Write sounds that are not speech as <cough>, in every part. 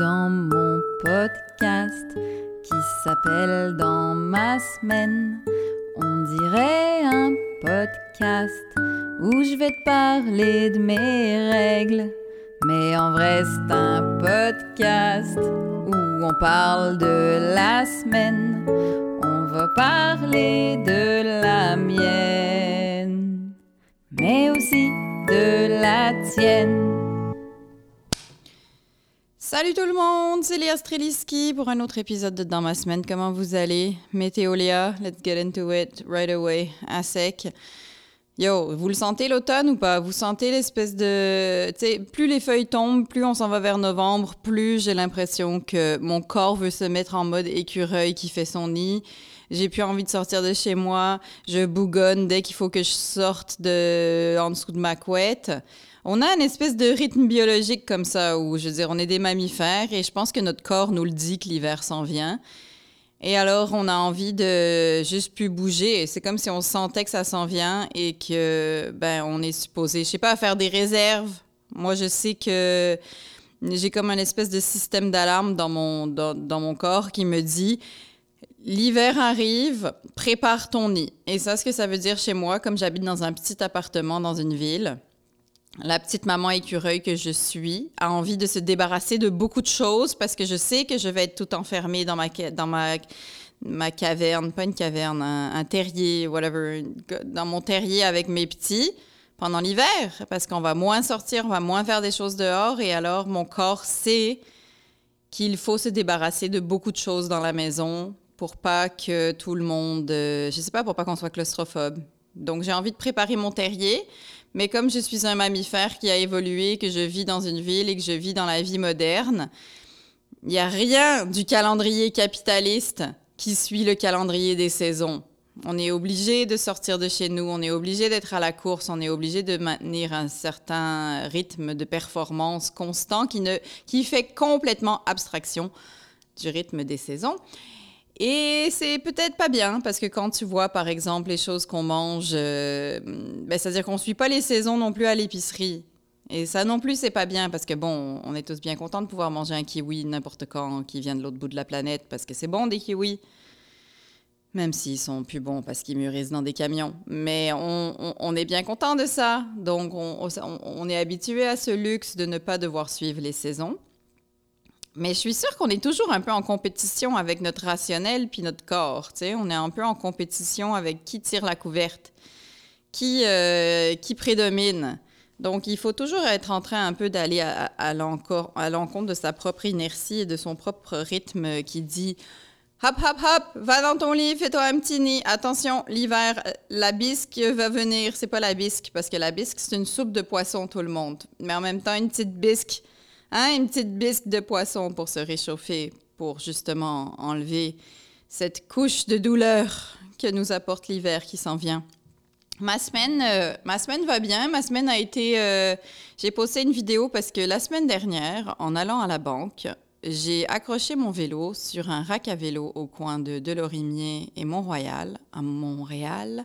dans mon podcast qui s'appelle Dans ma semaine. On dirait un podcast où je vais te parler de mes règles. Mais en vrai, c'est un podcast où on parle de la semaine. On va parler de la mienne, mais aussi de la tienne. Salut tout le monde, c'est Léa Streliski pour un autre épisode de Dans ma semaine. Comment vous allez? Météo Léa, let's get into it right away, à sec. Yo, vous le sentez l'automne ou pas? Vous sentez l'espèce de... Tu sais, plus les feuilles tombent, plus on s'en va vers novembre, plus j'ai l'impression que mon corps veut se mettre en mode écureuil qui fait son nid. J'ai plus envie de sortir de chez moi. Je bougonne dès qu'il faut que je sorte de en dessous de ma couette. On a une espèce de rythme biologique comme ça où, je veux dire, on est des mammifères et je pense que notre corps nous le dit que l'hiver s'en vient. Et alors, on a envie de juste plus bouger. C'est comme si on sentait que ça s'en vient et que, ben, on est supposé, je sais pas, faire des réserves. Moi, je sais que j'ai comme un espèce de système d'alarme dans mon, dans, dans mon corps qui me dit L'hiver arrive, prépare ton nid. Et ça, ce que ça veut dire chez moi, comme j'habite dans un petit appartement dans une ville, la petite maman écureuil que je suis a envie de se débarrasser de beaucoup de choses parce que je sais que je vais être tout enfermée dans ma, dans ma, ma caverne, pas une caverne, un, terrier, whatever, dans mon terrier avec mes petits pendant l'hiver parce qu'on va moins sortir, on va moins faire des choses dehors et alors mon corps sait qu'il faut se débarrasser de beaucoup de choses dans la maison pour pas que tout le monde, euh, je sais pas, pour pas qu'on soit claustrophobe. Donc j'ai envie de préparer mon terrier. Mais comme je suis un mammifère qui a évolué, que je vis dans une ville et que je vis dans la vie moderne, il n'y a rien du calendrier capitaliste qui suit le calendrier des saisons. On est obligé de sortir de chez nous, on est obligé d'être à la course, on est obligé de maintenir un certain rythme de performance constant qui, fait complètement abstraction du rythme des saisons. Et c'est peut-être pas bien parce que quand tu vois, par exemple, les choses qu'on mange, euh, ben, c'est-à-dire qu'on suit pas les saisons non plus à l'épicerie. Et ça non plus, c'est pas bien parce que bon, on est tous bien contents de pouvoir manger un kiwi n'importe quand qui vient de l'autre bout de la planète parce que c'est bon des kiwis. Même s'ils sont plus bons parce qu'ils mûrissent dans des camions. Mais on, est bien content de ça. Donc on, on est habitué à ce luxe de ne pas devoir suivre les saisons. Mais je suis sûre qu'on est toujours un peu en compétition avec notre rationnel puis notre corps. On est un peu en compétition avec qui tire la couverte, qui, euh, qui prédomine. Donc, il faut toujours être en train un peu d'aller à, l'encontre de sa propre inertie et de son propre rythme qui dit Hop, hop, hop, va dans ton lit, fais-toi un petit nid. Attention, l'hiver, la bisque va venir. C'est pas la bisque, parce que la bisque, c'est une soupe de poisson, tout le monde. Mais en même temps, une petite bisque, Hein, une petite bisque de poisson pour se réchauffer, pour justement enlever cette couche de douleur que nous apporte l'hiver qui s'en vient. Ma semaine, euh, ma semaine va bien. Ma semaine a été. Euh, j'ai posté une vidéo parce que la semaine dernière, en allant à la banque, j'ai accroché mon vélo sur un rack à vélo au coin de Delorimier et Mont-Royal, à Montréal.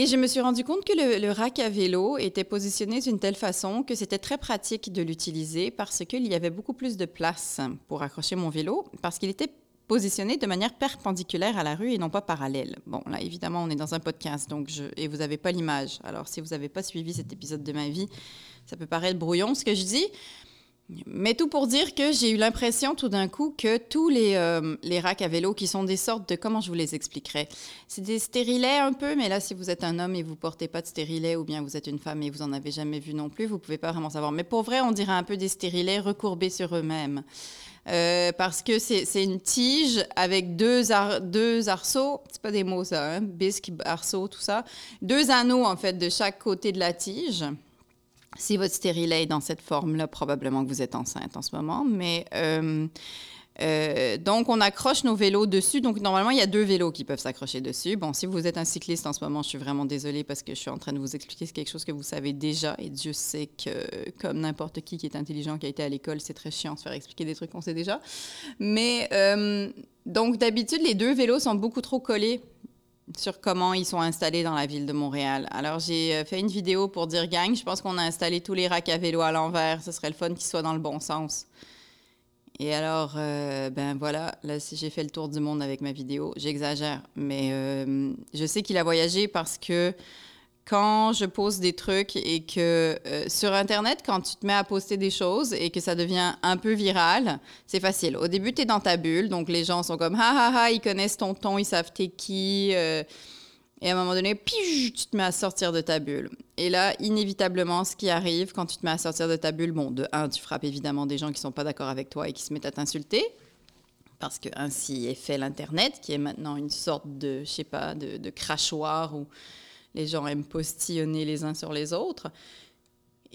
Et je me suis rendu compte que le, rack à vélo était positionné d'une telle façon que c'était très pratique de l'utiliser parce qu'il y avait beaucoup plus de place pour accrocher mon vélo, parce qu'il était positionné de manière perpendiculaire à la rue et non pas parallèle. Bon, là, évidemment, on est dans un podcast, donc et vous n'avez pas l'image. Alors, si vous n'avez pas suivi cet épisode de ma vie, ça peut paraître brouillon ce que je dis, mais tout pour dire que j'ai eu l'impression tout d'un coup que tous les, euh, racks à vélo qui sont des sortes de... Comment je vous les expliquerai? C'est des stérilets un peu, mais là, si vous êtes un homme et vous portez pas de stérilet, ou bien vous êtes une femme et vous en avez jamais vu non plus, vous pouvez pas vraiment savoir. Mais pour vrai, on dirait un peu des stérilets recourbés sur eux-mêmes. Euh, parce que c'est une tige avec deux, deux arceaux, c'est pas des mots ça, hein? bisque, arceau, tout ça, deux anneaux en fait de chaque côté de la tige. Si votre stérilet est dans cette forme-là, probablement que vous êtes enceinte en ce moment. Mais euh, euh, donc, on accroche nos vélos dessus. Donc, normalement, il y a deux vélos qui peuvent s'accrocher dessus. Bon, si vous êtes un cycliste en ce moment, je suis vraiment désolée parce que je suis en train de vous expliquer quelque chose que vous savez déjà. Et Dieu sait que, comme n'importe qui qui est intelligent, qui a été à l'école, c'est très chiant de se faire expliquer des trucs qu'on sait déjà. Mais euh, donc, d'habitude, les deux vélos sont beaucoup trop collés sur comment ils sont installés dans la ville de Montréal. Alors, j'ai euh, fait une vidéo pour dire, gang, je pense qu'on a installé tous les racks à vélo à l'envers. Ce serait le fun qu'ils soient dans le bon sens. Et alors, euh, ben voilà, là, si j'ai fait le tour du monde avec ma vidéo, j'exagère, mais euh, je sais qu'il a voyagé parce que quand je pose des trucs et que euh, sur Internet, quand tu te mets à poster des choses et que ça devient un peu viral, c'est facile. Au début, tu es dans ta bulle, donc les gens sont comme ha ha ha, ils connaissent ton ton, ils savent t'es qui. Et à un moment donné, tu te mets à sortir de ta bulle. Et là, inévitablement, ce qui arrive quand tu te mets à sortir de ta bulle, bon, de un, tu frappes évidemment des gens qui sont pas d'accord avec toi et qui se mettent à t'insulter, parce que ainsi est fait l'Internet, qui est maintenant une sorte de, je sais pas, de, de crachoir où les gens aiment postillonner les uns sur les autres.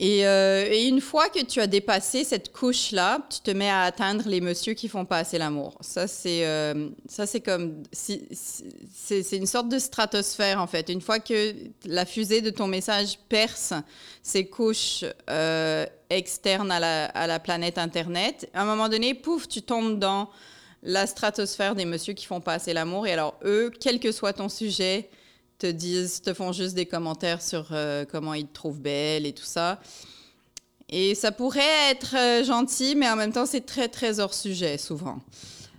Euh, et, une fois que tu as dépassé cette couche-là, tu te mets à atteindre les messieurs qui font pas assez l'amour. Ça, c'est euh, ça, c'est comme c'est une sorte de stratosphère en fait. Une fois que la fusée de ton message perce ces couches euh, externes à la, à la, planète Internet, à un moment donné, pouf, tu tombes dans la stratosphère des messieurs qui font pas assez l'amour. Et alors eux, quel que soit ton sujet, te disent, te font juste des commentaires sur euh, comment ils te trouvent belle et tout ça. Et ça pourrait être euh, gentil, mais en même temps, c'est très, très hors sujet, souvent.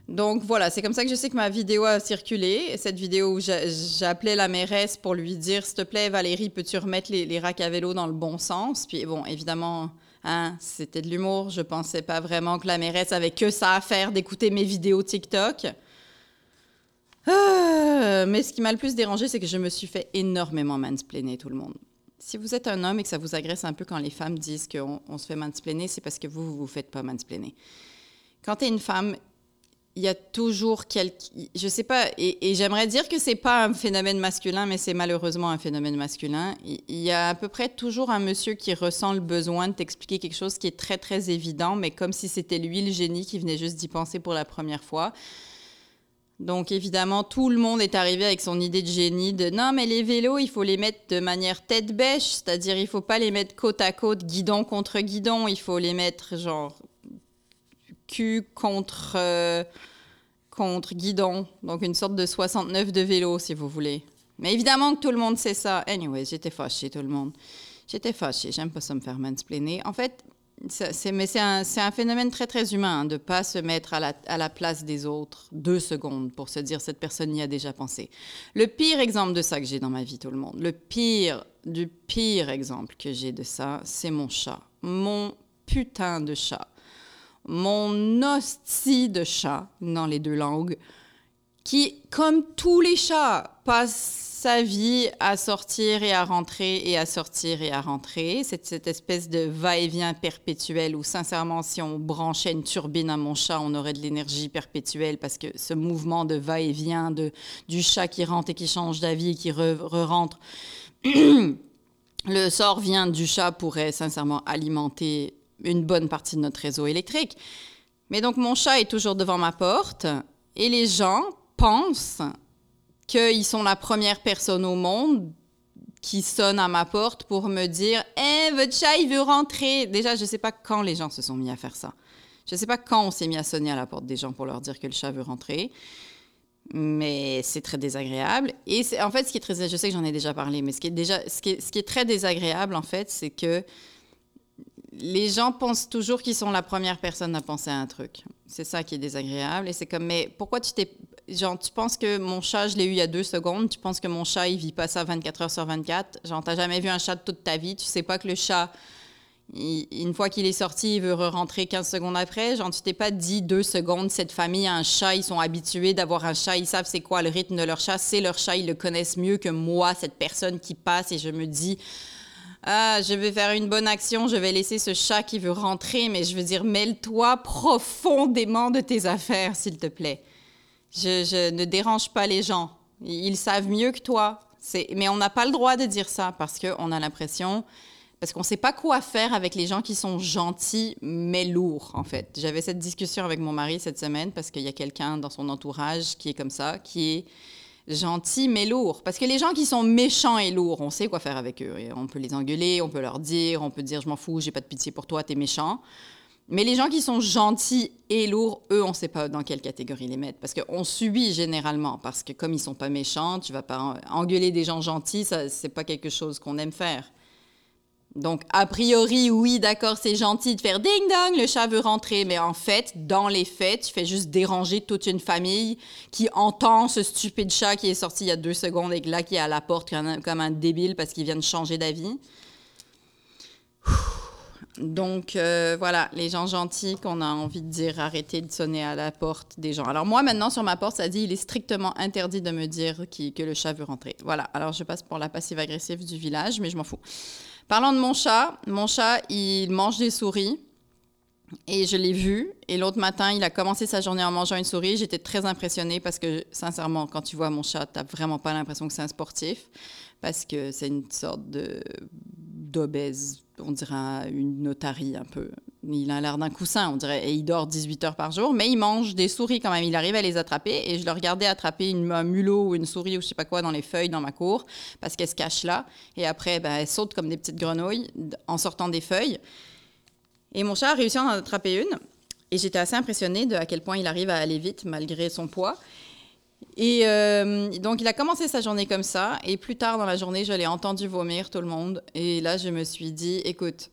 Donc voilà, c'est comme ça que je sais que ma vidéo a circulé. Cette vidéo où j'appelais la mairesse pour lui dire S'il te plaît, Valérie, peux-tu remettre les, les, racks à vélo dans le bon sens? Puis bon, évidemment, hein, c'était de l'humour. Je pensais pas vraiment que la mairesse avait que ça à faire d'écouter mes vidéos TikTok. Ah, mais ce qui m'a le plus dérangé, c'est que je me suis fait énormément mansplainer tout le monde. Si vous êtes un homme et que ça vous agresse un peu quand les femmes disent qu'on on se fait mansplainer, c'est parce que vous, vous vous faites pas mansplainer. Quand tu es une femme, il y a toujours quelque... Je sais pas, et, j'aimerais dire que c'est pas un phénomène masculin, mais c'est malheureusement un phénomène masculin. Il y a à peu près toujours un monsieur qui ressent le besoin de t'expliquer quelque chose qui est très, très évident, mais comme si c'était lui le génie qui venait juste d'y penser pour la première fois. Donc évidemment, tout le monde est arrivé avec son idée de génie de non, mais les vélos, il faut les mettre de manière tête bêche, c'est-à-dire il faut pas les mettre côte à côte, guidon contre guidon, il faut les mettre genre cul contre, euh, contre guidon. Donc une sorte de 69 de vélo, si vous voulez. Mais évidemment que tout le monde sait ça. Anyway, j'étais fâchée, tout le monde. J'étais fâchée, j'aime pas ça me faire mansplainer. En fait, mais c'est un, un, phénomène très, très humain hein, de ne pas se mettre à la, à la, place des autres deux secondes pour se dire cette personne y a déjà pensé. Le pire exemple de ça que j'ai dans ma vie, tout le monde, le pire du pire exemple que j'ai de ça, c'est mon chat. Mon putain de chat. Mon hostie de chat, dans les deux langues, qui, comme tous les chats, passe sa vie à sortir et à rentrer et à sortir et à rentrer. C'est cette espèce de va-et-vient perpétuel où, sincèrement, si on branchait une turbine à mon chat, on aurait de l'énergie perpétuelle parce que ce mouvement de va-et-vient de, du chat qui rentre et qui change d'avis et qui re-rentre, <clears throat> le sort vient du chat pourrait sincèrement alimenter une bonne partie de notre réseau électrique. Mais donc, mon chat est toujours devant ma porte et les gens pensent qu'ils sont la première personne au monde qui sonne à ma porte pour me dire Eh, votre chat, il veut rentrer. Déjà, je ne sais pas quand les gens se sont mis à faire ça. Je ne sais pas quand on s'est mis à sonner à la porte des gens pour leur dire que le chat veut rentrer. Mais c'est très désagréable. Et en fait, ce qui est très, je sais que j'en ai déjà parlé, mais ce qui est déjà, ce qui est, ce qui est très désagréable en fait, c'est que les gens pensent toujours qu'ils sont la première personne à penser à un truc. C'est ça qui est désagréable. Et c'est comme, mais pourquoi tu t'es genre, tu penses que mon chat, je l'ai eu il y a deux secondes, tu penses que mon chat, il vit pas ça 24 heures sur 24. Genre, t'as jamais vu un chat de toute ta vie, tu sais pas que le chat, une fois qu'il est sorti, il veut re-rentrer 15 secondes après? Genre, tu t'es pas dit deux secondes, cette famille a un chat, ils sont habitués d'avoir un chat, ils savent c'est quoi le rythme de leur chat, c'est leur chat, ils le connaissent mieux que moi, cette personne qui passe, et je me dis, ah, je vais faire une bonne action, je vais laisser ce chat qui veut rentrer, mais je veux dire, mêle-toi profondément de tes affaires, s'il te plaît. Je, ne dérange pas les gens. Ils savent mieux que toi. Mais on n'a pas le droit de dire ça parce qu'on a l'impression, parce qu'on ne sait pas quoi faire avec les gens qui sont gentils mais lourds, en fait. J'avais cette discussion avec mon mari cette semaine parce qu'il y a quelqu'un dans son entourage qui est comme ça, qui est gentil mais lourd. Parce que les gens qui sont méchants et lourds, on sait quoi faire avec eux. on peut les engueuler, on peut leur dire, on peut dire je m'en fous, j'ai pas de pitié pour toi, t'es méchant. Mais les gens qui sont gentils et lourds, eux, on ne sait pas dans quelle catégorie les mettre. Parce qu'on subit généralement. Parce que comme ils sont pas méchants, tu vas pas engueuler des gens gentils, ce n'est pas quelque chose qu'on aime faire. Donc, a priori, oui, d'accord, c'est gentil de faire ding dong, le chat veut rentrer, mais en fait, dans les faits, tu fais juste déranger toute une famille qui entend ce stupide chat qui est sorti il y a deux secondes et là qui est à la porte comme un, débile parce qu'il vient de changer d'avis. Donc euh, voilà, les gens gentils qu'on a envie de dire arrêtez de sonner à la porte des gens. Alors moi maintenant sur ma porte ça dit il est strictement interdit de me dire que le chat veut rentrer. Voilà, alors je passe pour la passive agressive du village mais je m'en fous. Parlant de mon chat, mon chat, il mange des souris. Et je l'ai vu. Et l'autre matin, il a commencé sa journée en mangeant une souris. J'étais très impressionnée parce que, sincèrement, quand tu vois mon chat, tu n'as vraiment pas l'impression que c'est un sportif. Parce que c'est une sorte de d'obèse, on dirait une notarie un peu. Il a l'air d'un coussin, on dirait, et il dort 18 heures par jour, mais il mange des souris quand même. Il arrive à les attraper, et je le regardais attraper une, un mulot ou une souris ou je sais pas quoi dans les feuilles dans ma cour, parce qu'elle se cache là, et après, ben, elle saute comme des petites grenouilles en sortant des feuilles. Et mon chat a réussi à en attraper une, et j'étais assez impressionnée de à quel point il arrive à aller vite malgré son poids. Et euh, donc, il a commencé sa journée comme ça. Et plus tard dans la journée, je l'ai entendu vomir tout le monde. Et là, je me suis dit, écoute,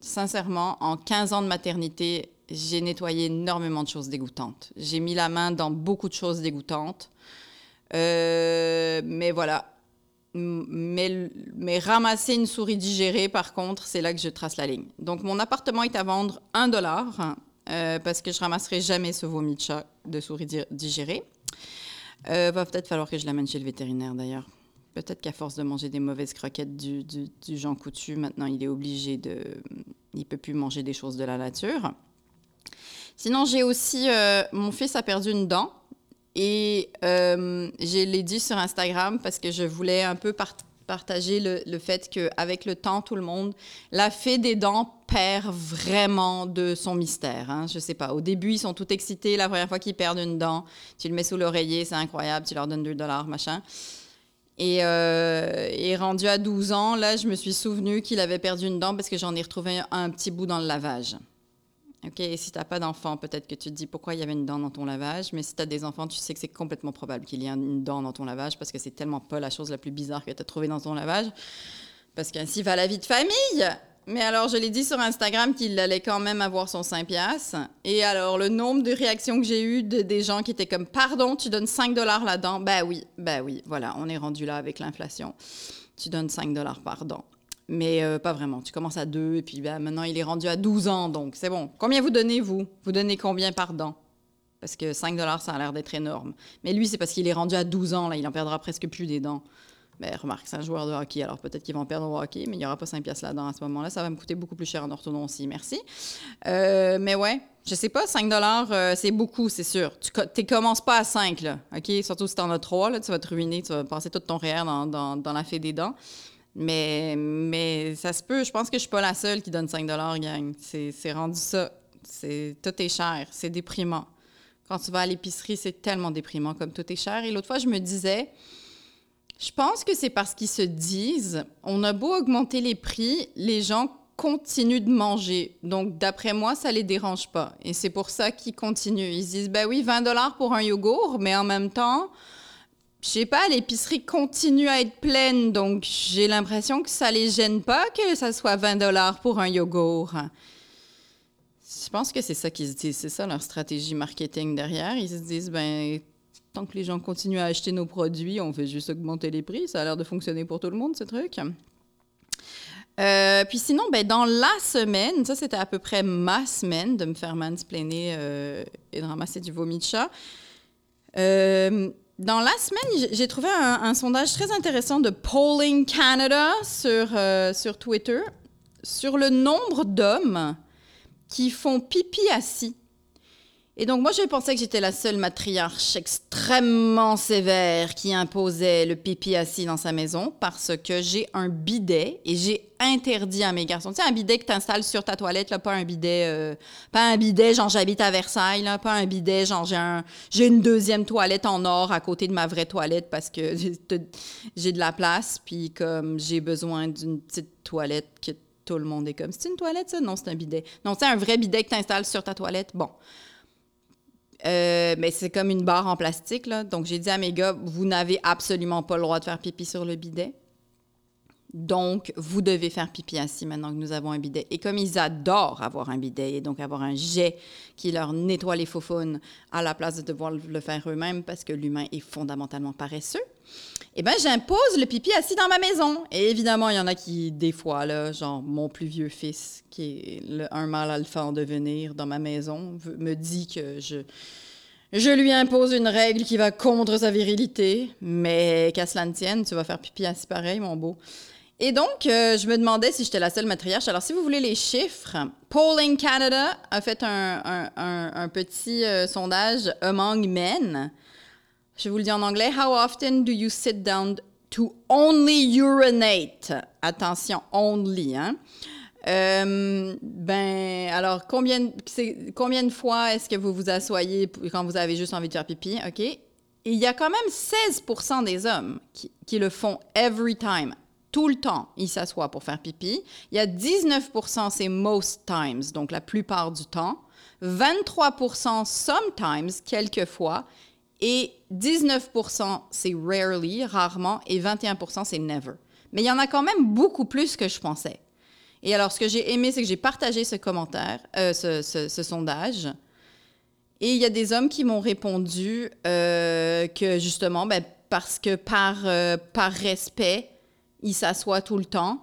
sincèrement, en 15 ans de maternité, j'ai nettoyé énormément de choses dégoûtantes. J'ai mis la main dans beaucoup de choses dégoûtantes. Euh, mais voilà. Mais, ramasser une souris digérée, par contre, c'est là que je trace la ligne. Donc, mon appartement est à vendre 1 dollar euh, parce que je ramasserai jamais ce vomi de chat de souris digérée. Euh, va peut-être falloir que je l'amène chez le vétérinaire d'ailleurs. Peut-être qu'à force de manger des mauvaises croquettes du, du, du Coutu, maintenant il est obligé de. Il peut plus manger des choses de la nature. Sinon, j'ai aussi. Euh, mon fils a perdu une dent. Et euh, je l'ai dit sur Instagram parce que je voulais un peu partager le, le fait qu'avec le temps, tout le monde, la fée des dents perd vraiment de son mystère. Hein. Je sais pas. Au début, ils sont tout excités. La première fois qu'ils perdent une dent, tu le mets sous l'oreiller, c'est incroyable. Tu leur donnes 2 dollars, machin. Et, euh, rendu à 12 ans, là, je me suis souvenu qu'il avait perdu une dent parce que j'en ai retrouvé un, petit bout dans le lavage. OK, et si tu n'as pas d'enfant, peut-être que tu te dis pourquoi il y avait une dent dans ton lavage, mais si tu as des enfants, tu sais que c'est complètement probable qu'il y ait une dent dans ton lavage parce que c'est tellement pas la chose la plus bizarre que tu as trouvée dans ton lavage. Parce qu'ainsi va la vie de famille. Mais alors, je l'ai dit sur Instagram qu'il allait quand même avoir son 5 piastres. Et alors, le nombre de réactions que j'ai eues de, des gens qui étaient comme « Pardon, tu donnes 5 dollars là-dedans? » Ben oui, ben oui, voilà, on est rendu là avec l'inflation. Tu donnes 5 dollars par dent. Mais euh, pas vraiment. Tu commences à 2 et puis ben, maintenant, il est rendu à 12 ans, donc c'est bon. Combien vous donnez, vous? Vous donnez combien par dent? Parce que 5 dollars, ça a l'air d'être énorme. Mais lui, c'est parce qu'il est rendu à 12 ans, là, il en perdra presque plus des dents. Mais ben, remarque, c'est un joueur de hockey, alors peut-être qu'ils vont perdre au hockey, mais il n'y aura pas 5 piastres là-dedans à ce moment-là. Ça va me coûter beaucoup plus cher en orthodontie, merci. Euh, mais ouais, je sais pas, 5 dollars, euh, c'est beaucoup, c'est sûr. Tu ne commences pas à 5, là, OK? Surtout si tu en as 3, là, tu vas te ruiner, tu vas passer tout ton dans, dans, dans, la fée des dents. Mais, mais ça se peut, je pense que je suis pas la seule qui donne 5 dollars, gang. C'est rendu ça. Tout est cher, c'est déprimant. Quand tu vas à l'épicerie, c'est tellement déprimant comme tout est cher. Et l'autre fois, je me disais je pense que c'est parce qu'ils se disent, on a beau augmenter les prix, les gens continuent de manger. Donc, d'après moi, ça les dérange pas. Et c'est pour ça qu'ils continuent. Ils se disent, ben oui, 20 dollars pour un yogourt, mais en même temps, je sais pas, l'épicerie continue à être pleine. Donc, j'ai l'impression que ça les gêne pas que ça soit 20 dollars pour un yogourt. Je pense que c'est ça qu'ils se disent. C'est ça leur stratégie marketing derrière. Ils se disent, ben, tant que les gens continuent à acheter nos produits, on fait juste augmenter les prix. Ça a l'air de fonctionner pour tout le monde, ce truc. Euh, puis sinon, ben, dans la semaine, ça c'était à peu près ma semaine de me faire mansplainer euh, et de ramasser du vomi de chat. Euh, dans la semaine, j'ai trouvé un, sondage très intéressant de Polling Canada sur, sur Twitter sur le nombre d'hommes qui font pipi assis. Et donc, moi, je pensais que j'étais la seule matriarche extrêmement sévère qui imposait le pipi assis dans sa maison parce que j'ai un bidet et j'ai interdit à mes garçons. Tu sais, un bidet que tu installes sur ta toilette, là, pas un bidet, euh, pas un bidet, genre j'habite à Versailles, là, pas un bidet, genre j'ai, un, une deuxième toilette en or à côté de ma vraie toilette parce que <laughs> j'ai de la place, puis comme j'ai besoin d'une petite toilette que tout le monde est comme, c'est une toilette, ça? Non, c'est un bidet. Non, c'est un vrai bidet que tu installes sur ta toilette. Bon. Euh, mais c'est comme une barre en plastique. Donc, j'ai dit à mes gars, vous n'avez absolument pas le droit de faire pipi sur le bidet. Donc, vous devez faire pipi assis maintenant que nous avons un bidet. Et comme ils adorent avoir un bidet et donc avoir un jet qui leur nettoie les faux à la place de devoir le faire eux-mêmes parce que l'humain est fondamentalement paresseux, eh bien, j'impose le pipi assis dans ma maison. Et évidemment, il y en a qui, des fois, là, genre mon plus vieux fils, qui est le, un mâle alpha en devenir dans ma maison, me dit que je, je lui impose une règle qui va contre sa virilité. Mais qu'à cela ne tienne, tu vas faire pipi assis pareil, mon beau. Et donc, euh, je me demandais si j'étais la seule matriarche. Alors, si vous voulez les chiffres, Polling Canada a fait un, petit euh, sondage among men. Je vous le dis en anglais. How often do you sit down to only urinate? Attention, only, hein? Euh, ben, alors, combien, combien de fois est-ce que vous vous asseyez quand vous avez juste envie de faire pipi? OK? il y a quand même 16 des hommes qui, qui le font every time tout le temps, il s'assoit pour faire pipi. Il y a 19% c'est most times, donc la plupart du temps. 23% sometimes, quelquefois. Et 19% c'est rarely, rarement. Et 21% c'est never. Mais il y en a quand même beaucoup plus que je pensais. Et alors, ce que j'ai aimé, c'est que j'ai partagé ce commentaire, euh, ce, sondage. Et il y a des hommes qui m'ont répondu euh, que justement, ben, parce que par, euh, par respect, il s'assoit tout le temps.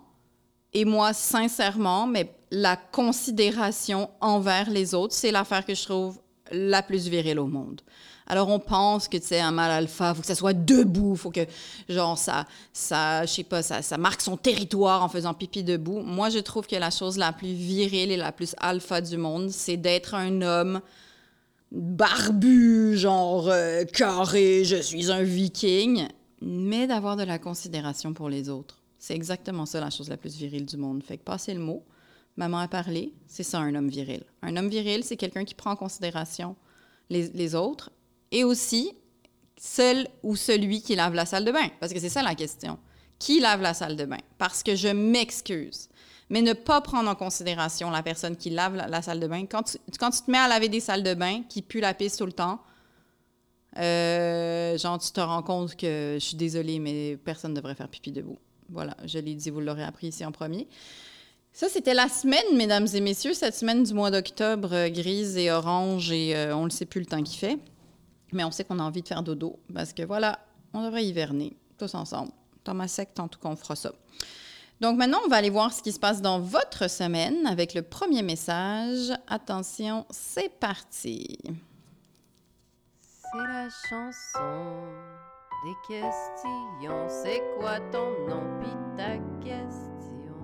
Et moi, sincèrement, mais la considération envers les autres, c'est l'affaire que je trouve la plus virile au monde. Alors, on pense que, tu sais, un mâle alpha, faut que ça soit debout, faut que, genre, ça, ça je sais pas, ça, marque son territoire en faisant pipi debout. Moi, je trouve que la chose la plus virile et la plus alpha du monde, c'est d'être un homme barbu, genre euh, carré, je suis un viking, mais d'avoir de la considération pour les autres. C'est exactement ça la chose la plus virile du monde. Fait que passer le mot, maman a parlé, c'est ça un homme viril. Un homme viril, c'est quelqu'un qui prend en considération les, autres et aussi seul ou celui qui lave la salle de bain. Parce que c'est ça la question. Qui lave la salle de bain? Parce que je m'excuse. Mais ne pas prendre en considération la personne qui lave la, salle de bain. Quand tu, quand tu te mets à laver des salles de bain qui puent la piste tout le temps, euh, genre, tu te rends compte que je suis désolée, mais personne ne devrait faire pipi debout. Voilà, je l'ai dit, vous l'aurez appris ici en premier. Ça, c'était la semaine, mesdames et messieurs, cette semaine du mois d'octobre, euh, grise et orange, et euh, on ne sait plus le temps qu'il fait. Mais on sait qu'on a envie de faire dodo, parce que voilà, on devrait hiverner, tous ensemble. Thomas secte, en tout fera ça. Donc maintenant, on va aller voir ce qui se passe dans votre semaine avec le premier message. Attention, c'est parti. C'est la chanson des questions. C'est quoi ton nom? Pis ta question?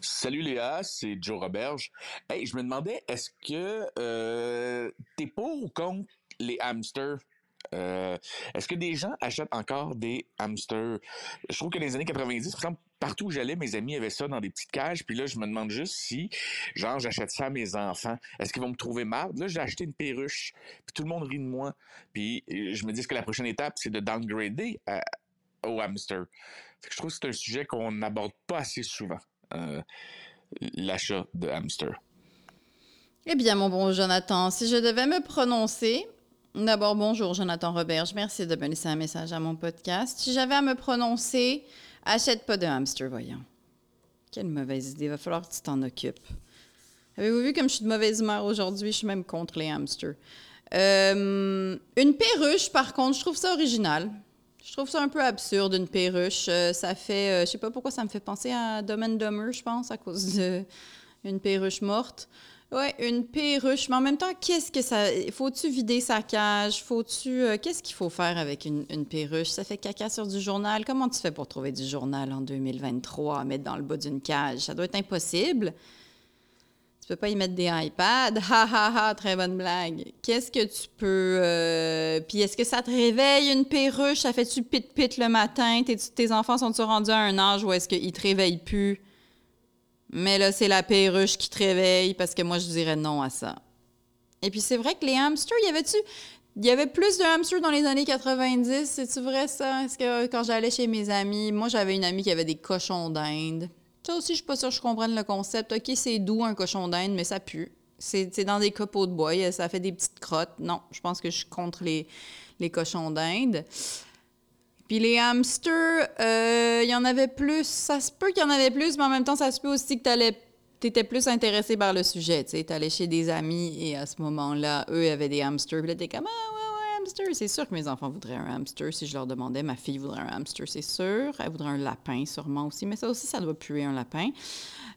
Salut Léa, c'est Joe Roberge. Hey, je me demandais, est-ce que euh, t'es pour ou contre les hamsters? Euh, est-ce que des gens achètent encore des hamsters? Je trouve que les années 90, par exemple, partout où j'allais, mes amis avaient ça dans des petites cages. Puis là, je me demande juste si, genre, j'achète ça à mes enfants. Est-ce qu'ils vont me trouver marde? Là, j'ai acheté une perruche. Puis tout le monde rit de moi. Puis euh, je me dis que la prochaine étape, c'est de downgrader au hamster? je trouve que c'est un sujet qu'on n'aborde pas assez souvent. Euh, l'achat de hamster. Eh bien, mon bon Jonathan, si je devais me prononcer, d'abord, bonjour Jonathan Roberge, merci de me laisser un message à mon podcast. Si j'avais à me prononcer, Achète pas de hamster, voyons. Quelle mauvaise idée. Il va falloir que tu t'en occupes. Avez-vous vu comme je suis de mauvaise humeur aujourd'hui? Je suis même contre les hamsters. Euh, une perruche, par contre, je trouve ça original. Je trouve ça un peu absurde, une perruche. Euh, ça fait, euh, je sais pas pourquoi ça me fait penser à Dumb and je pense, à cause d'une perruche morte. Oui, une perruche. Mais en même temps, qu'est-ce que ça. Faut-tu vider sa cage? Faut-tu. Euh, qu'est-ce qu'il faut faire avec une, perruche? Ça fait caca sur du journal. Comment tu fais pour trouver du journal en 2023 à mettre dans le bas d'une cage? Ça doit être impossible. Tu peux pas y mettre des iPads. <laughs> Ha ha ha, très bonne blague. Qu'est-ce que tu peux. Euh, puis est-ce que ça te réveille une perruche? Ça fait-tu pit-pit le matin? Tes, enfants sont-ils rendus à un âge où est-ce qu'ils te réveillent plus? Mais là, c'est la perruche qui te réveille parce que moi, je dirais non à ça. Et puis, c'est vrai que les hamsters, y avait-tu. Il y avait plus de hamsters dans les années 90, c'est-tu vrai ça? Est-ce que quand j'allais chez mes amis, moi j'avais une amie qui avait des cochons d'Inde. Ça aussi, je suis pas sûre que je comprenne le concept. OK, c'est doux un cochon d'Inde, mais ça pue. C'est dans des copeaux de bois, ça fait des petites crottes. Non, je pense que je suis contre les, les cochons d'Inde. Puis les hamsters, euh, il y en avait plus. Ça se peut qu'il y en avait plus, mais en même temps, ça se peut aussi que tu étais plus intéressé par le sujet. Tu allais chez des amis et à ce moment-là, eux avaient des hamsters. Puis là, t'es comme, ah ouais, ouais, hamster. C'est sûr que mes enfants voudraient un hamster si je leur demandais. Ma fille voudrait un hamster, c'est sûr. Elle voudrait un lapin, sûrement aussi. Mais ça aussi, ça doit puer un lapin.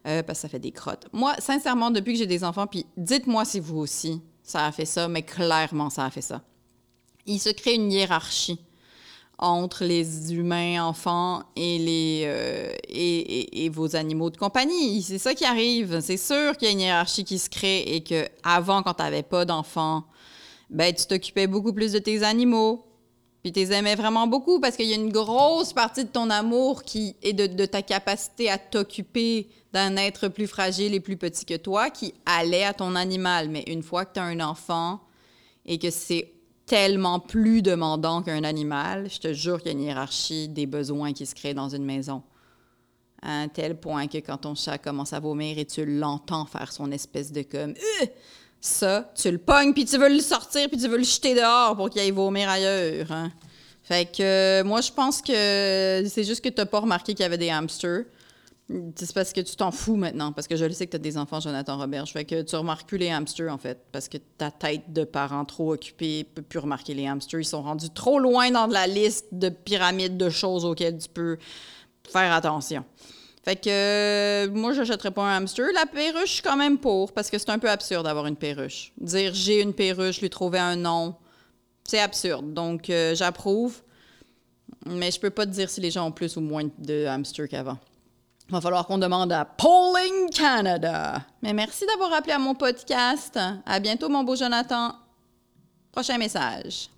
Euh, parce que ça fait des crottes. Moi, sincèrement, depuis que j'ai des enfants, puis dites-moi si vous aussi, ça a fait ça, mais clairement, ça a fait ça. Il se crée une hiérarchie entre les humains enfants et, les, euh, et, vos animaux de compagnie. C'est ça qui arrive. C'est sûr qu'il y a une hiérarchie qui se crée et que avant, quand tu n'avais pas d'enfants, ben, tu t'occupais beaucoup plus de tes animaux. Puis tu les aimais vraiment beaucoup parce qu'il y a une grosse partie de ton amour qui est de, de ta capacité à t'occuper d'un être plus fragile et plus petit que toi qui allait à ton animal. Mais une fois que tu as un enfant et que c'est tellement plus demandant qu'un animal, je te jure qu'il y a une hiérarchie des besoins qui se crée dans une maison. À un tel point que quand ton chat commence à vomir et tu l'entends faire son espèce de comme euh, ça, tu le pognes puis tu veux le sortir puis tu veux le jeter dehors pour qu'il aille vomir ailleurs. Hein. Fait que euh, moi je pense que c'est juste que tu n'as pas remarqué qu'il y avait des hamsters. C'est parce que tu t'en fous maintenant, parce que je le sais que tu as des enfants, Jonathan Robert. Je fais que tu remarques plus les hamsters, en fait, parce que ta tête de parent trop occupée peut plus remarquer les hamsters. Ils sont rendus trop loin dans la liste de pyramides de choses auxquelles tu peux faire attention. Fait que euh, moi, je n'achèterais pas un hamster. La perruche, je suis quand même pour, parce que c'est un peu absurde d'avoir une perruche. Dire j'ai une perruche, lui trouver un nom, c'est absurde. Donc, euh, j'approuve. Mais je peux pas te dire si les gens ont plus ou moins de hamsters qu'avant. Il va falloir qu'on demande à Polling Canada. Mais merci d'avoir appelé à mon podcast. À bientôt, mon beau Jonathan. Prochain message.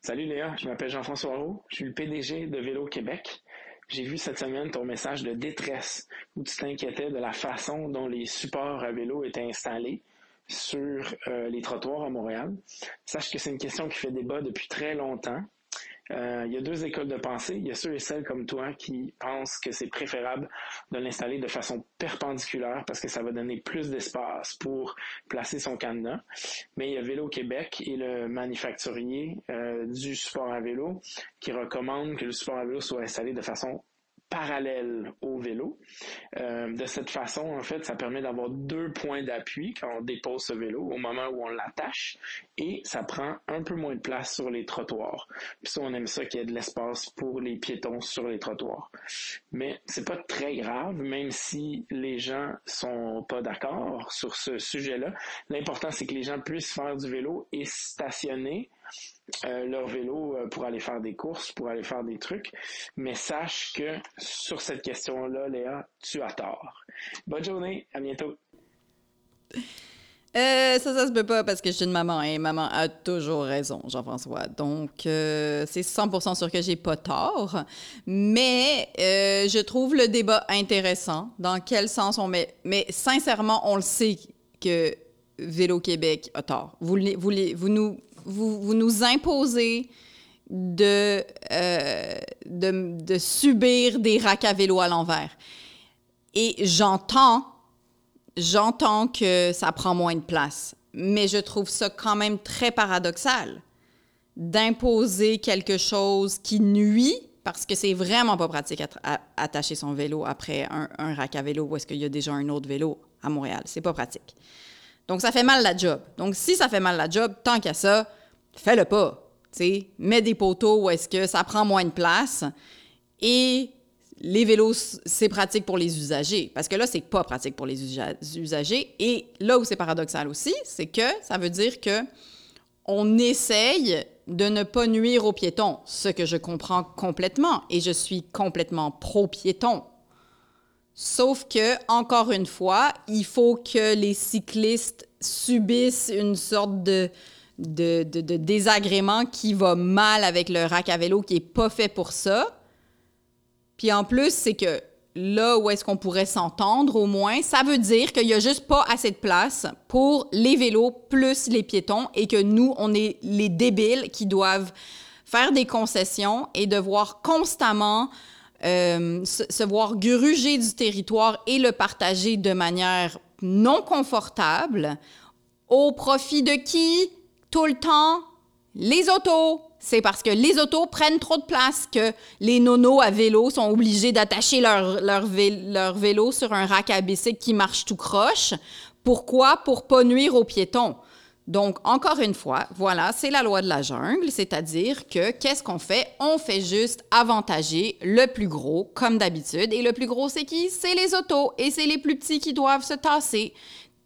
Salut Léa, je m'appelle Jean-François Roux, je suis le PDG de Vélo Québec. J'ai vu cette semaine ton message de détresse où tu t'inquiétais de la façon dont les supports à vélo étaient installés sur euh, les trottoirs à Montréal. Sache que c'est une question qui fait débat depuis très longtemps. Euh, il y a deux écoles de pensée. Il y a ceux et celles comme toi qui pensent que c'est préférable de l'installer de façon perpendiculaire parce que ça va donner plus d'espace pour placer son cadenas. Mais il y a Vélo Québec et le manufacturier euh, du support à vélo qui recommande que le support à vélo soit installé de façon parallèle au vélo. Euh, de cette façon, en fait, ça permet d'avoir deux points d'appui quand on dépose ce vélo au moment où on l'attache et ça prend un peu moins de place sur les trottoirs. Puis ça, on aime ça qu'il y ait de l'espace pour les piétons sur les trottoirs. Mais c'est pas très grave, même si les gens sont pas d'accord sur ce sujet-là. L'important, c'est que les gens puissent faire du vélo et stationner euh, leur vélo euh, pour aller faire des courses, pour aller faire des trucs. Mais sache que sur cette question-là, Léa, tu as tort. Bonne journée, à bientôt. Euh, ça, ça se peut pas parce que je suis une maman et maman a toujours raison, Jean-François. Donc, c'est 100% sûr que j'ai pas tort. Mais je trouve le débat intéressant. Dans quel sens on met. Mais sincèrement, on le sait que Vélo Québec a tort. Vous, vous, vous nous vous, nous imposez de, euh, subir des racks à vélo à l'envers. Et j'entends, j'entends que ça prend moins de place, mais je trouve ça quand même très paradoxal d'imposer quelque chose qui nuit, parce que c'est vraiment pas pratique à, attacher son vélo après un, un rack à vélo où est-ce qu'il y a déjà un autre vélo à Montréal. C'est pas pratique. Donc, ça fait mal la job. Donc, si ça fait mal la job, tant qu'à ça, fais-le pas. sais, Mets des poteaux où est-ce que ça prend moins de place. Et les vélos, c'est pratique pour les usagers. Parce que là, c'est pas pratique pour les usagers. Et là où c'est paradoxal aussi, c'est que ça veut dire que on essaye de ne pas nuire aux piétons, ce que je comprends complètement. Et je suis complètement pro-piéton. Sauf que, encore une fois, il faut que les cyclistes subissent une sorte de, désagrément qui va mal avec le rack à vélo qui n'est pas fait pour ça. Puis en plus, c'est que là où est-ce qu'on pourrait s'entendre au moins, ça veut dire qu'il n'y a juste pas assez de place pour les vélos plus les piétons et que nous, on est les débiles qui doivent faire des concessions et devoir constamment euh, se, voir gruger du territoire et le partager de manière non confortable au profit de qui? Tout le temps, les autos, c'est parce que les autos prennent trop de place, que les nonos à vélo sont obligés d'attacher leur, leur, vélo sur un rack à bicycle qui marche tout croche. Pourquoi? Pour pas nuire aux piétons. Donc, encore une fois, voilà, c'est la loi de la jungle, c'est-à-dire que qu'est-ce qu'on fait? On fait juste avantager le plus gros, comme d'habitude. Et le plus gros, c'est qui? C'est les autos. Et c'est les plus petits qui doivent se tasser.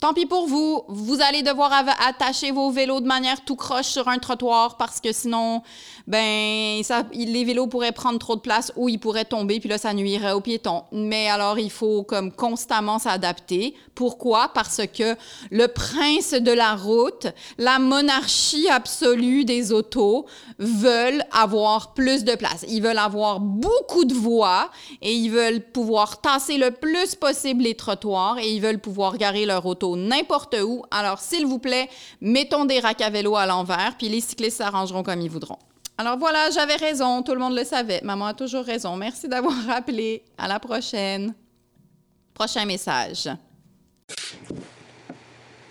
Tant pis pour vous, vous allez devoir attacher vos vélos de manière tout croche sur un trottoir parce que sinon, ben, les vélos pourraient prendre trop de place ou ils pourraient tomber, puis là, ça nuirait aux piétons. Mais alors, il faut comme constamment s'adapter. Pourquoi? Parce que le prince de la route, la monarchie absolue des autos, veulent avoir plus de place. Ils veulent avoir beaucoup de voies et ils veulent pouvoir tasser le plus possible les trottoirs et ils veulent pouvoir garer leur auto n'importe où. Alors, s'il vous plaît, mettons des racks à vélo à l'envers, puis les cyclistes s'arrangeront comme ils voudront. Alors voilà, j'avais raison, tout le monde le savait. Maman a toujours raison. Merci d'avoir <laughs> rappelé. À la prochaine. Prochain message.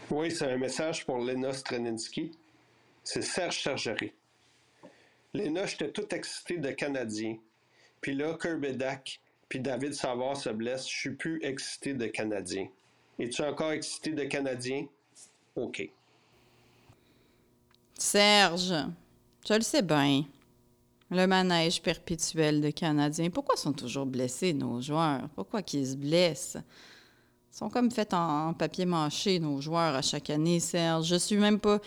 Oui, c'est un message pour Lena Streninsky. C'est Serge Sergerie. Lena, j'étais tout excité de Canadien. Puis là, Kirby Dack puis David Savard se blesse. Je suis plus excité de Canadien. Es-tu encore excité de Canadien? OK. Serge, je le sais bien. Le manège perpétuel de Canadiens. Pourquoi sont toujours blessés, nos joueurs? Pourquoi qu'ils se blessent? Ils sont comme faits en, papier mâché, nos joueurs, à chaque année, Serge. Je suis même pas.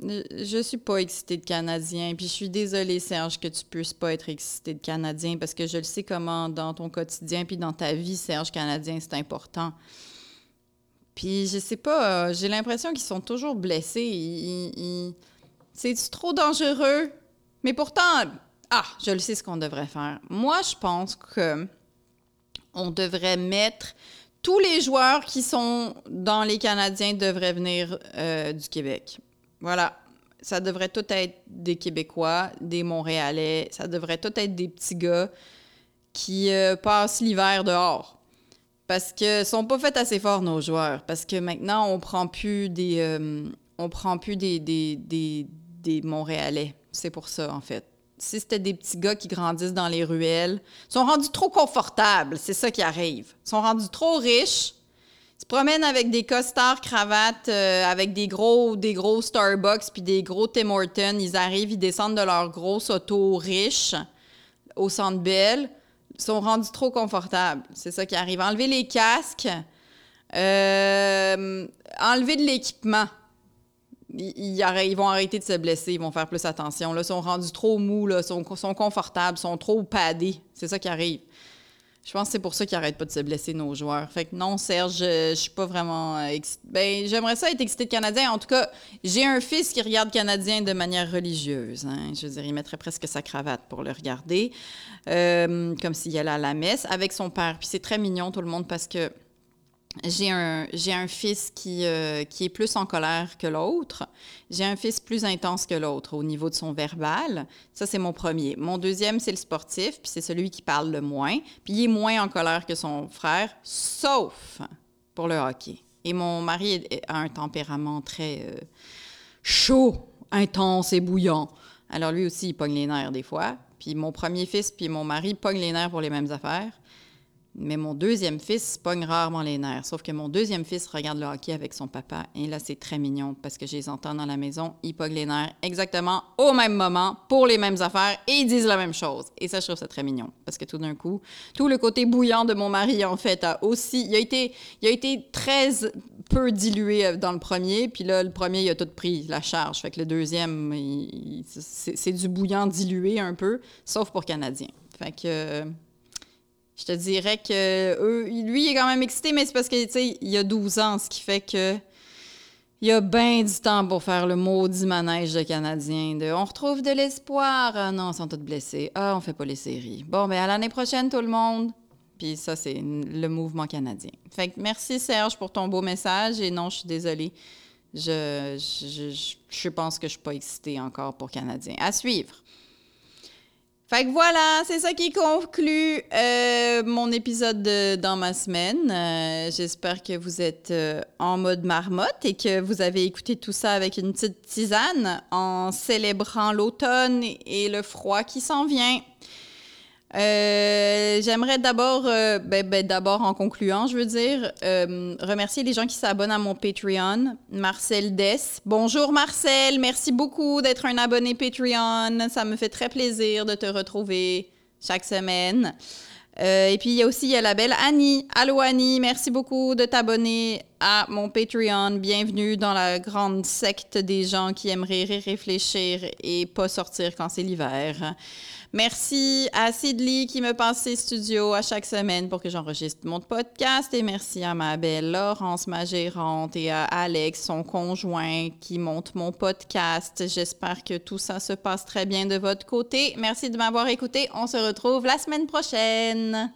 Je suis pas excité de Canadiens. Puis je suis désolée, Serge, que tu puisses pas être excité de Canadiens parce que je le sais comment dans ton quotidien puis dans ta vie, Serge, Canadien, c'est important. Puis je sais pas, euh, j'ai l'impression qu'ils sont toujours blessés. C'est trop dangereux? Mais pourtant, ah, je le sais ce qu'on devrait faire. Moi, je pense que on devrait mettre tous les joueurs qui sont dans les Canadiens devraient venir euh, du Québec. Voilà. Ça devrait tout être des Québécois, des Montréalais. Ça devrait tout être des petits gars qui euh, passent l'hiver dehors. Parce que sont pas faits assez forts, nos joueurs. Parce que maintenant, on prend plus des. Euh, on prend plus des, des, des, des Montréalais. C'est pour ça, en fait. Si c'était des petits gars qui grandissent dans les ruelles, ils sont rendus trop confortables. C'est ça qui arrive. Ils sont rendus trop riches. Se promènent avec des costards, cravates, euh, avec des gros, des gros Starbucks puis des gros Tim Hortons. Ils arrivent, ils descendent de leur grosse auto riche au Centre Bell sont rendus trop confortables. C'est ça qui arrive. Enlever les casques, euh, enlever de l'équipement. Ils, vont arrêter de se blesser, ils vont faire plus attention. Là, ils sont rendus trop mous, là, sont, sont confortables, sont trop padés. C'est ça qui arrive. Je pense que c'est pour ça qu'ils n'arrêtent pas de se blesser, nos joueurs. Fait que non, Serge, je, suis pas vraiment. Euh, ben, j'aimerais ça être excité de Canadien. En tout cas, j'ai un fils qui regarde Canadien de manière religieuse. Hein. Je veux dire, il mettrait presque sa cravate pour le regarder, euh, comme s'il allait à la messe avec son père. Puis c'est très mignon, tout le monde, parce que j'ai un, j'ai un fils qui, euh, qui est plus en colère que l'autre. J'ai un fils plus intense que l'autre au niveau de son verbal. Ça, c'est mon premier. Mon deuxième, c'est le sportif, puis c'est celui qui parle le moins. Puis il est moins en colère que son frère, sauf pour le hockey. Et mon mari a un tempérament très euh, chaud, intense et bouillant. Alors lui aussi, il pogne les nerfs des fois. Puis mon premier fils puis mon mari pognent les nerfs pour les mêmes affaires. Mais mon deuxième fils pogne rarement les nerfs. Sauf que mon deuxième fils regarde le hockey avec son papa. Et là, c'est très mignon parce que je les entends dans la maison. Ils pognent les nerfs exactement au même moment pour les mêmes affaires et ils disent la même chose. Et ça, je trouve ça très mignon. Parce que tout d'un coup, tout le côté bouillant de mon mari, en fait, a aussi. Il a été, il a été très peu dilué euh, dans le premier. Puis là, le premier, il a tout pris la charge. Fait que le deuxième, c'est du bouillant dilué un peu, sauf pour Canadien. Fait que. Je te dirais que lui, il est quand même excité, mais c'est parce que, tu il a 12 ans, ce qui fait que il a bien du temps pour faire le maudit manège de Canadiens. De on retrouve de l'espoir. Ah non, ils sont tous blessés. Ah, on fait pas les séries. Bon, ben à l'année prochaine, tout le monde. Puis ça, c'est le mouvement canadien. Fait que merci Serge pour ton beau message. Et non, je suis désolée. Je, je, je, je pense que je suis pas excitée encore pour Canadiens. À suivre. Fait que voilà, c'est ça qui conclut euh, mon épisode de Dans ma semaine. Euh, J'espère que vous êtes euh, en mode marmotte et que vous avez écouté tout ça avec une petite tisane en célébrant l'automne et le froid qui s'en vient. Euh, J'aimerais d'abord, euh, ben, ben, d'abord en concluant, je veux dire, euh, remercier les gens qui s'abonnent à mon Patreon. Marcel Dess. Bonjour Marcel, merci beaucoup d'être un abonné Patreon. Ça me fait très plaisir de te retrouver chaque semaine. Et puis il y a aussi y a la belle Annie. Allô Annie, merci beaucoup de t'abonner à mon Patreon. Bienvenue dans la grande secte des gens qui et réfléchir et pas sortir quand c'est l'hiver. Merci à Sidley qui me passe ses studios à chaque semaine pour que j'enregistre mon podcast. Et merci à ma belle Laurence, ma gérante, et à Alex, son conjoint, qui monte mon podcast. J'espère que tout ça se passe très bien de votre côté. Merci de m'avoir écouté. On se retrouve la semaine prochaine.